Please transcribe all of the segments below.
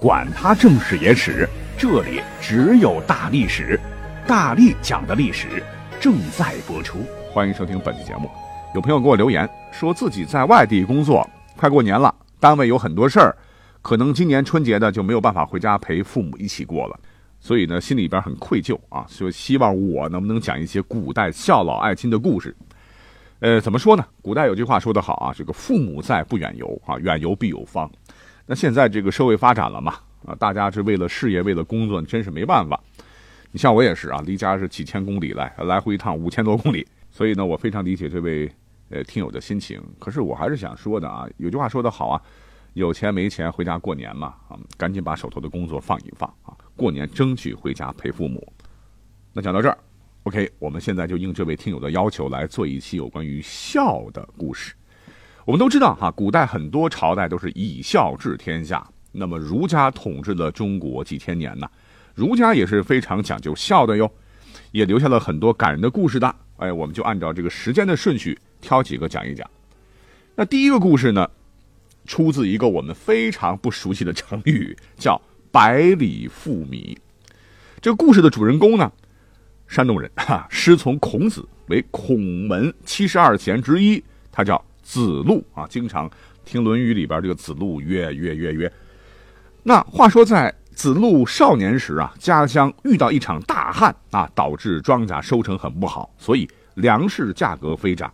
管他正史野史。这里只有大历史，大力讲的历史正在播出，欢迎收听本期节目。有朋友给我留言说自己在外地工作，快过年了，单位有很多事儿，可能今年春节的就没有办法回家陪父母一起过了，所以呢，心里边很愧疚啊，就希望我能不能讲一些古代孝老爱亲的故事。呃，怎么说呢？古代有句话说得好啊，这个父母在，不远游啊，远游必有方。那现在这个社会发展了嘛？啊，大家是为了事业，为了工作，真是没办法。你像我也是啊，离家是几千公里来，来回一趟五千多公里，所以呢，我非常理解这位呃听友的心情。可是我还是想说的啊，有句话说得好啊，有钱没钱回家过年嘛啊，赶紧把手头的工作放一放啊，过年争取回家陪父母。那讲到这儿，OK，我们现在就应这位听友的要求来做一期有关于孝的故事。我们都知道哈，古代很多朝代都是以孝治天下。那么儒家统治了中国几千年呢，儒家也是非常讲究孝的哟，也留下了很多感人的故事的。哎，我们就按照这个时间的顺序挑几个讲一讲。那第一个故事呢，出自一个我们非常不熟悉的成语，叫“百里负米”。这个故事的主人公呢，山东人哈，师从孔子，为孔门七十二贤之一，他叫子路啊，经常听《论语》里边这个子路曰曰曰曰。那话说，在子路少年时啊，家乡遇到一场大旱啊，导致庄稼收成很不好，所以粮食价格飞涨。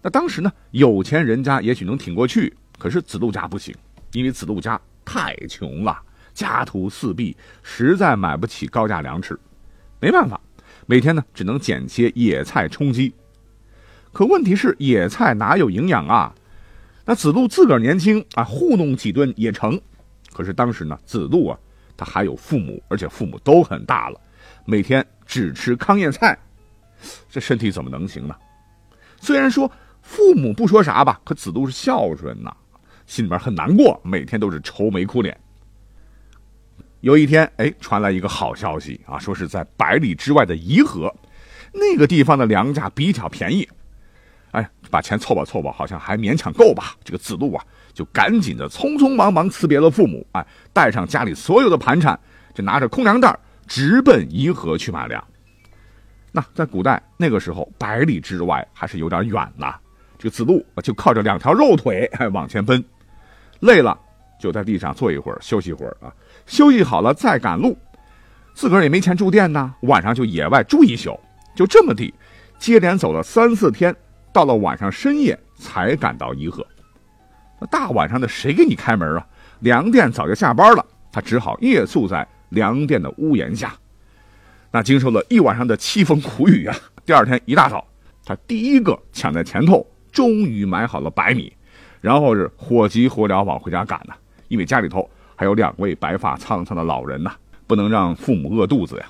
那当时呢，有钱人家也许能挺过去，可是子路家不行，因为子路家太穷了，家徒四壁，实在买不起高价粮食，没办法，每天呢只能捡些野菜充饥。可问题是，野菜哪有营养啊？那子路自个儿年轻啊，糊弄几顿也成。可是当时呢，子路啊，他还有父母，而且父母都很大了，每天只吃糠咽菜，这身体怎么能行呢？虽然说父母不说啥吧，可子路是孝顺呐，心里边很难过，每天都是愁眉苦脸。有一天，哎，传来一个好消息啊，说是在百里之外的颐和，那个地方的粮价比较便宜，哎，把钱凑吧凑吧，好像还勉强够吧。这个子路啊。就赶紧的匆匆忙忙辞别了父母，哎，带上家里所有的盘缠，就拿着空粮袋直奔颐和去买粮。那在古代那个时候，百里之外还是有点远呐。这个子路就靠着两条肉腿哎往前奔，累了就在地上坐一会儿休息一会儿啊，休息好了再赶路。自个儿也没钱住店呐，晚上就野外住一宿。就这么地，接连走了三四天，到了晚上深夜才赶到颐和。那大晚上的谁给你开门啊？粮店早就下班了，他只好夜宿在粮店的屋檐下。那经受了一晚上的凄风苦雨啊，第二天一大早，他第一个抢在前头，终于买好了白米，然后是火急火燎往回家赶呢。因为家里头还有两位白发苍苍的老人呐，不能让父母饿肚子呀。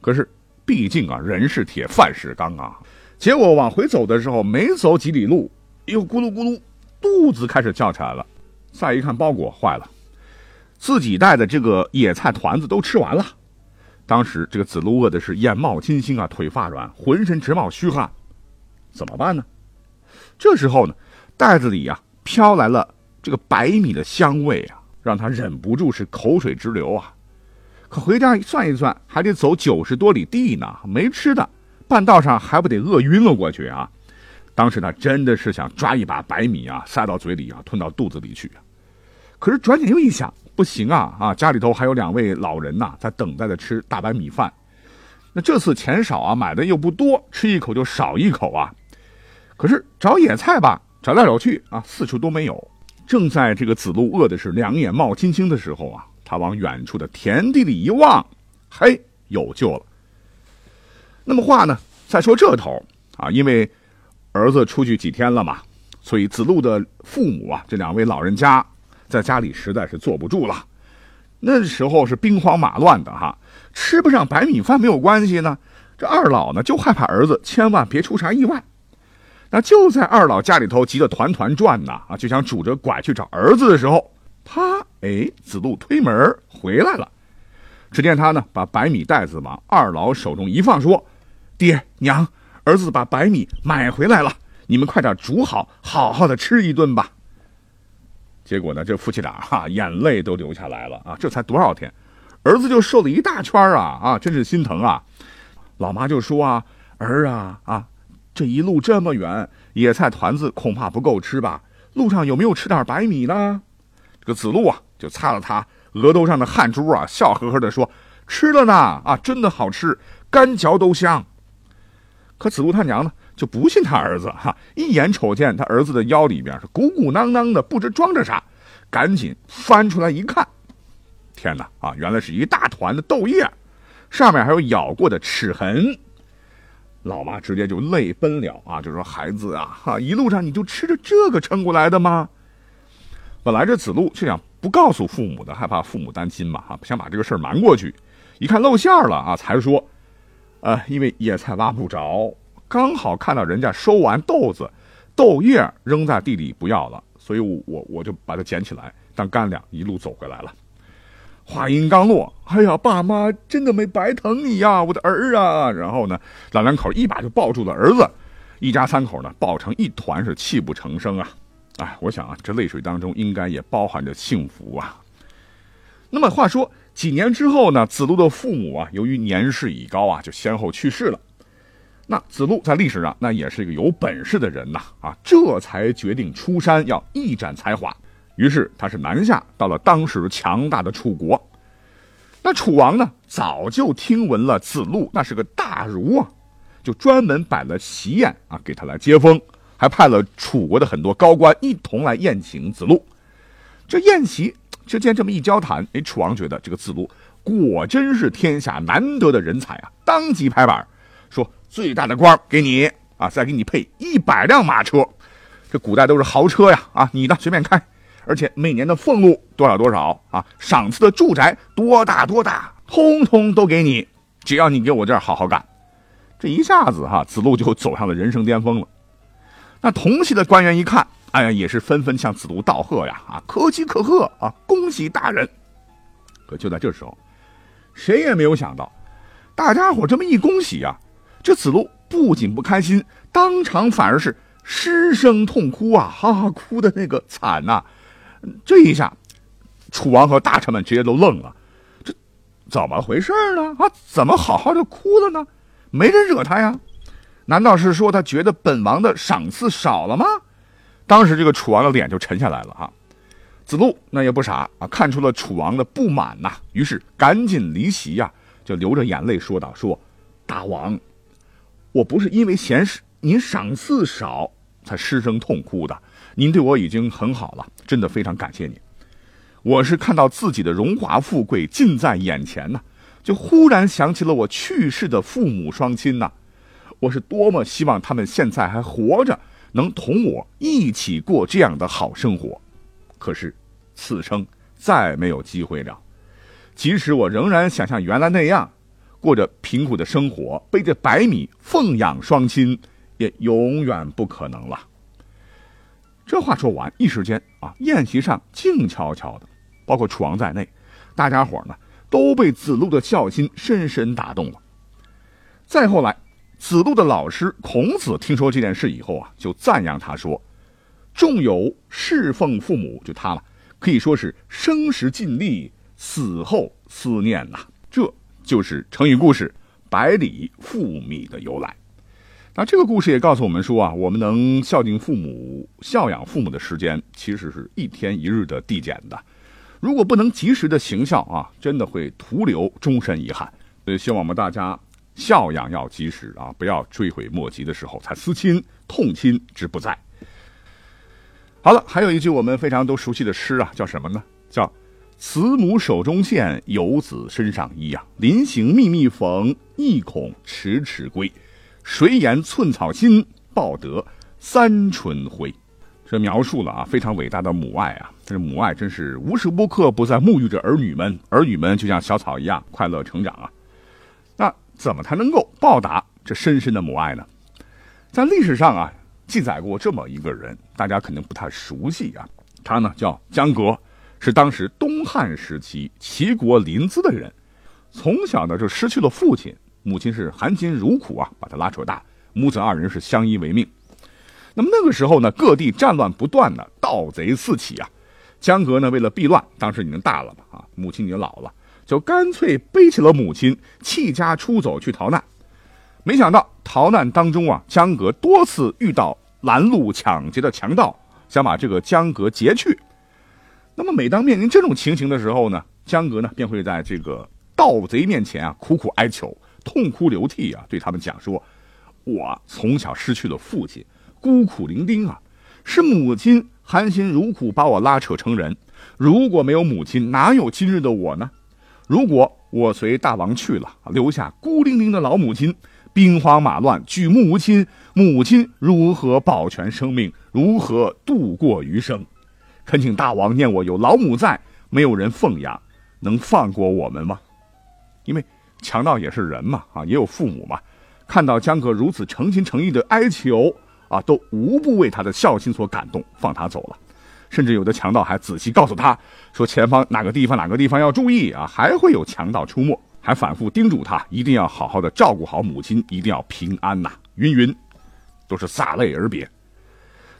可是毕竟啊，人是铁，饭是钢啊。结果往回走的时候，没走几里路，又咕噜咕噜。肚子开始叫起来了，再一看包裹坏了，自己带的这个野菜团子都吃完了。当时这个子路饿的是眼冒金星啊，腿发软，浑身直冒虚汗，怎么办呢？这时候呢，袋子里呀飘来了这个白米的香味啊，让他忍不住是口水直流啊。可回家算一算，还得走九十多里地呢，没吃的，半道上还不得饿晕了过去啊？当时他真的是想抓一把白米啊，塞到嘴里啊，吞到肚子里去。可是转眼又一想，不行啊啊，家里头还有两位老人呐，在等待着吃大白米饭。那这次钱少啊，买的又不多，吃一口就少一口啊。可是找野菜吧，找来找去啊，四处都没有。正在这个子路饿的是两眼冒金星的时候啊，他往远处的田地里一望，嘿，有救了。那么话呢，再说这头啊，因为。儿子出去几天了嘛，所以子路的父母啊，这两位老人家在家里实在是坐不住了。那时候是兵荒马乱的哈，吃不上白米饭没有关系呢？这二老呢就害怕儿子千万别出啥意外。那就在二老家里头急得团团转呐，啊，就想拄着拐去找儿子的时候，啪，哎，子路推门回来了。只见他呢把白米袋子往二老手中一放，说：“爹娘，儿子把白米买回来了，你们快点煮好，好好的吃一顿吧。”结果呢，这夫妻俩哈眼泪都流下来了啊！这才多少天，儿子就瘦了一大圈啊啊，真是心疼啊！老妈就说啊：“儿啊啊，这一路这么远，野菜团子恐怕不够吃吧？路上有没有吃点白米呢？”这个子路啊，就擦了擦额头上的汗珠啊，笑呵呵的说：“吃了呢啊，真的好吃，干嚼都香。”可子路他娘呢，就不信他儿子哈，一眼瞅见他儿子的腰里边是鼓鼓囊囊的，不知装着啥，赶紧翻出来一看，天哪啊，原来是一大团的豆叶。上面还有咬过的齿痕，老妈直接就泪奔了啊！就说：“孩子啊，哈，一路上你就吃着这个撑过来的吗？”本来这子路就想不告诉父母的，害怕父母担心嘛，哈，想把这个事儿瞒过去。一看露馅了啊，才说：“呃，因为野菜挖不着，刚好看到人家收完豆子，豆叶扔在地里不要了，所以我我我就把它捡起来当干粮，一路走回来了。”话音刚落，哎呀，爸妈真的没白疼你呀，我的儿啊！然后呢，老两口一把就抱住了儿子，一家三口呢抱成一团，是泣不成声啊！哎，我想啊，这泪水当中应该也包含着幸福啊。那么话说，几年之后呢，子路的父母啊，由于年事已高啊，就先后去世了。那子路在历史上那也是一个有本事的人呐，啊，这才决定出山要一展才华。于是他是南下到了当时强大的楚国，那楚王呢早就听闻了子路那是个大儒啊，就专门摆了席宴啊给他来接风，还派了楚国的很多高官一同来宴请子路。这宴席之间这么一交谈，哎，楚王觉得这个子路果真是天下难得的人才啊，当即拍板说最大的官给你啊，再给你配一百辆马车，这古代都是豪车呀啊，你的随便开。而且每年的俸禄多少多少啊，赏赐的住宅多大多大，通通都给你，只要你给我这儿好好干。这一下子哈，子路就走上了人生巅峰了。那同系的官员一看，哎呀，也是纷纷向子路道贺呀，啊，可喜可贺啊，恭喜大人。可就在这时候，谁也没有想到，大家伙这么一恭喜呀，这子路不仅不开心，当场反而是失声痛哭啊，哈哈，哭的那个惨呐。这一下，楚王和大臣们直接都愣了，这怎么回事呢？啊，怎么好好的哭了呢？没人惹他呀？难道是说他觉得本王的赏赐少了吗？当时这个楚王的脸就沉下来了哈。子路那也不傻啊，看出了楚王的不满呐，于是赶紧离席呀，就流着眼泪说道：“说大王，我不是因为嫌您赏赐少才失声痛哭的。”您对我已经很好了，真的非常感谢你。我是看到自己的荣华富贵近在眼前呐，就忽然想起了我去世的父母双亲呐。我是多么希望他们现在还活着，能同我一起过这样的好生活。可是，此生再没有机会了。即使我仍然想像原来那样，过着贫苦的生活，背着白米奉养双亲，也永远不可能了。这话说完，一时间啊，宴席上静悄悄的，包括楚王在内，大家伙呢都被子路的孝心深深打动了。再后来，子路的老师孔子听说这件事以后啊，就赞扬他说：“仲有侍奉父母，就他了，可以说是生时尽力，死后思念呐。”这就是成语故事“百里负米”的由来。那这个故事也告诉我们说啊，我们能孝敬父母、孝养父母的时间，其实是一天一日的递减的。如果不能及时的行孝啊，真的会徒留终身遗憾。所以希望我们大家孝养要及时啊，不要追悔莫及的时候才思亲，痛亲之不在。好了，还有一句我们非常都熟悉的诗啊，叫什么呢？叫“慈母手中线，游子身上衣”啊，临行密密缝，意恐迟迟归。谁言寸草心，报得三春晖？这描述了啊，非常伟大的母爱啊！这母爱真是无时无刻不在沐浴着儿女们，儿女们就像小草一样快乐成长啊！怎么才能够报答这深深的母爱呢？在历史上啊，记载过这么一个人，大家肯定不太熟悉啊。他呢叫江革，是当时东汉时期齐国临淄的人。从小呢就失去了父亲，母亲是含辛茹苦啊把他拉扯大，母子二人是相依为命。那么那个时候呢，各地战乱不断呢，盗贼四起啊。江革呢为了避乱，当时已经大了嘛啊，母亲已经老了。就干脆背起了母亲，弃家出走去逃难。没想到逃难当中啊，江革多次遇到拦路抢劫的强盗，想把这个江革劫去。那么每当面临这种情形的时候呢，江革呢便会在这个盗贼面前啊苦苦哀求，痛哭流涕啊，对他们讲说：“我从小失去了父亲，孤苦伶仃啊，是母亲含辛茹苦把我拉扯成人。如果没有母亲，哪有今日的我呢？”如果我随大王去了，留下孤零零的老母亲，兵荒马乱，举目无亲，母亲如何保全生命？如何度过余生？恳请大王念我有老母在，没有人奉养，能放过我们吗？因为强盗也是人嘛，啊，也有父母嘛。看到江哥如此诚心诚意的哀求，啊，都无不为他的孝心所感动，放他走了。甚至有的强盗还仔细告诉他说：“前方哪个地方哪个地方要注意啊，还会有强盗出没。”还反复叮嘱他一定要好好的照顾好母亲，一定要平安呐。云云，都是洒泪而别。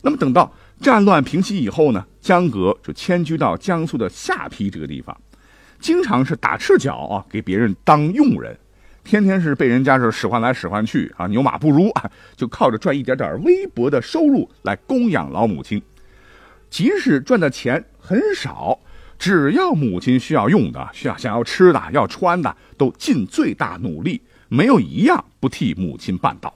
那么等到战乱平息以后呢，江革就迁居到江苏的下邳这个地方，经常是打赤脚啊，给别人当佣人，天天是被人家是使唤来使唤去啊，牛马不如啊，就靠着赚一点点微薄的收入来供养老母亲。即使赚的钱很少，只要母亲需要用的、需要想要吃的、要穿的，都尽最大努力，没有一样不替母亲办到。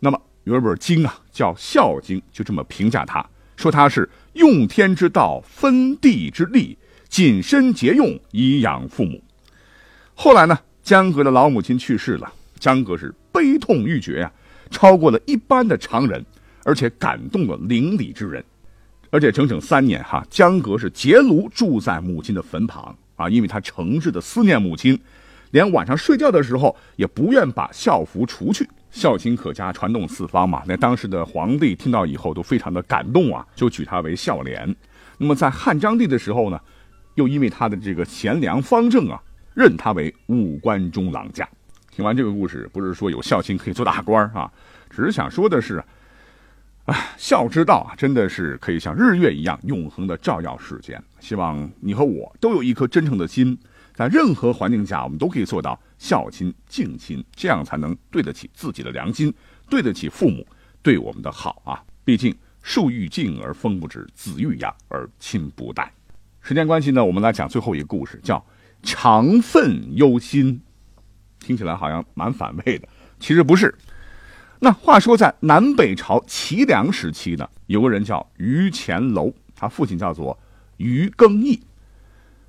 那么有一本经啊，叫《孝经》，就这么评价他，说他是用天之道，分地之利，谨慎节用以养父母。后来呢，江革的老母亲去世了，江革是悲痛欲绝呀，超过了一般的常人，而且感动了邻里之人。而且整整三年，哈，江革是结庐住在母亲的坟旁啊，因为他诚挚的思念母亲，连晚上睡觉的时候也不愿把孝服除去，孝亲可嘉，传动四方嘛。那当时的皇帝听到以后都非常的感动啊，就举他为孝廉。那么在汉章帝的时候呢，又因为他的这个贤良方正啊，任他为武官中郎将。听完这个故事，不是说有孝亲可以做大官啊，只是想说的是。孝之道啊，真的是可以像日月一样永恒的照耀世间。希望你和我都有一颗真诚的心，在任何环境下，我们都可以做到孝亲敬亲，这样才能对得起自己的良心，对得起父母对我们的好啊。毕竟树欲静而风不止，子欲养而亲不待。时间关系呢，我们来讲最后一个故事，叫长愤忧心。听起来好像蛮反胃的，其实不是。那话说，在南北朝齐梁时期呢，有个人叫于乾楼，他父亲叫做于更义。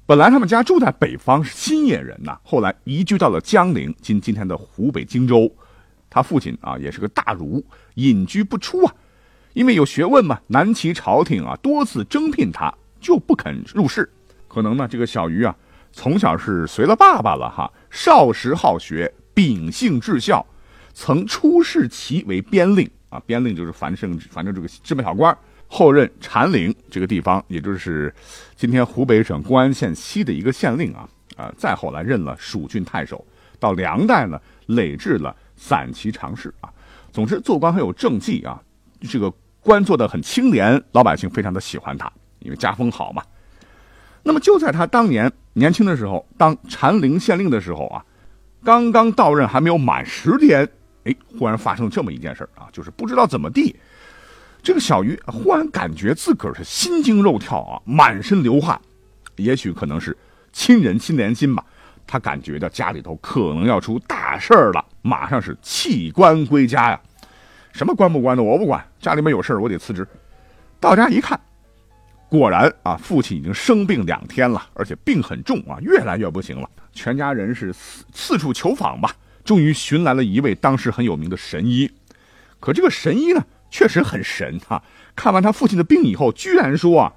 本来他们家住在北方，是新野人呐，后来移居到了江陵，今今天的湖北荆州。他父亲啊，也是个大儒，隐居不出啊，因为有学问嘛，南齐朝廷啊多次征聘他，就不肯入仕。可能呢，这个小鱼啊，从小是随了爸爸了哈，少时好学，秉性至孝。曾出仕齐为边令啊，边令就是反正反正这个芝麻小官。后任禅陵这个地方，也就是今天湖北省公安县西的一个县令啊啊。再后来任了蜀郡太守，到梁代呢，累制了散骑常侍啊。总之做官很有政绩啊，这个官做的很清廉，老百姓非常的喜欢他，因为家风好嘛。那么就在他当年年轻的时候，当禅陵县令的时候啊，刚刚到任还没有满十天。哎，忽然发生了这么一件事啊，就是不知道怎么地，这个小鱼忽然感觉自个儿是心惊肉跳啊，满身流汗，也许可能是亲人心连心吧，他感觉到家里头可能要出大事儿了，马上是弃官归家呀，什么官不官的我不管，家里面有事儿我得辞职。到家一看，果然啊，父亲已经生病两天了，而且病很重啊，越来越不行了，全家人是四四处求访吧。终于寻来了一位当时很有名的神医，可这个神医呢，确实很神啊！看完他父亲的病以后，居然说啊，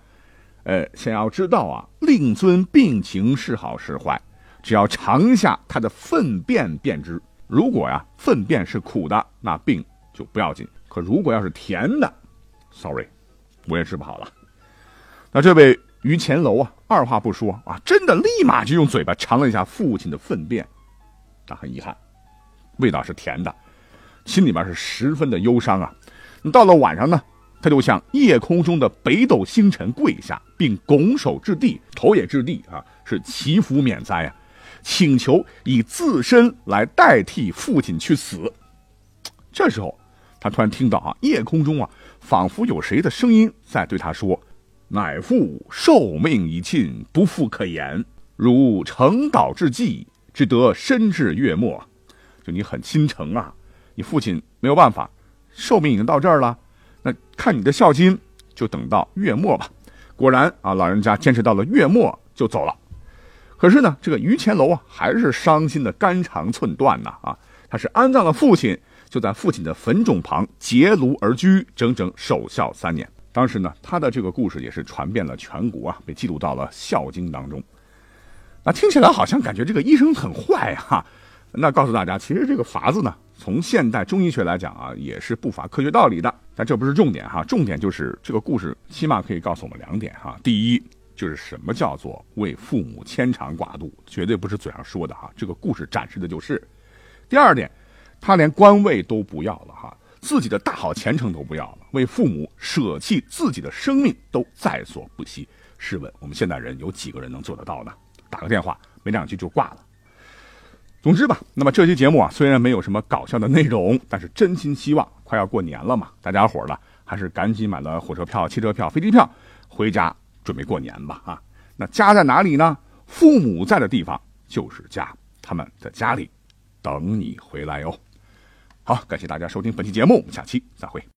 呃，想要知道啊，令尊病情是好是坏，只要尝一下他的粪便便知。如果呀粪便是苦的，那病就不要紧；可如果要是甜的，sorry，我也治不好了。那这位于乾楼啊，二话不说啊，真的立马就用嘴巴尝了一下父亲的粪便，但很遗憾，味道是甜的，心里边是十分的忧伤啊。到了晚上呢，他就向夜空中的北斗星辰跪下，并拱手置地，头也置地啊，是祈福免灾啊，请求以自身来代替父亲去死。这时候，他突然听到啊，夜空中啊，仿佛有谁的声音在对他说：“乃父寿命已尽，不复可言。如成岛之际，只得深至月末。”就你很心诚啊，你父亲没有办法。寿命已经到这儿了，那看你的孝心，就等到月末吧。果然啊，老人家坚持到了月末就走了。可是呢，这个于乾楼啊，还是伤心的肝肠寸断呐啊！他是安葬了父亲，就在父亲的坟冢旁结庐而居，整整守孝三年。当时呢，他的这个故事也是传遍了全国啊，被记录到了《孝经》当中。那听起来好像感觉这个医生很坏哈。那告诉大家，其实这个法子呢。从现代中医学来讲啊，也是不乏科学道理的，但这不是重点哈。重点就是这个故事，起码可以告诉我们两点哈。第一，就是什么叫做为父母牵肠挂肚，绝对不是嘴上说的哈。这个故事展示的就是。第二点，他连官位都不要了哈，自己的大好前程都不要了，为父母舍弃自己的生命都在所不惜。试问我们现代人有几个人能做得到呢？打个电话没两句就挂了。总之吧，那么这期节目啊，虽然没有什么搞笑的内容，但是真心希望快要过年了嘛，大家伙儿呢还是赶紧买了火车票、汽车票、飞机票，回家准备过年吧啊！那家在哪里呢？父母在的地方就是家，他们在家里等你回来哟。好，感谢大家收听本期节目，我们下期再会。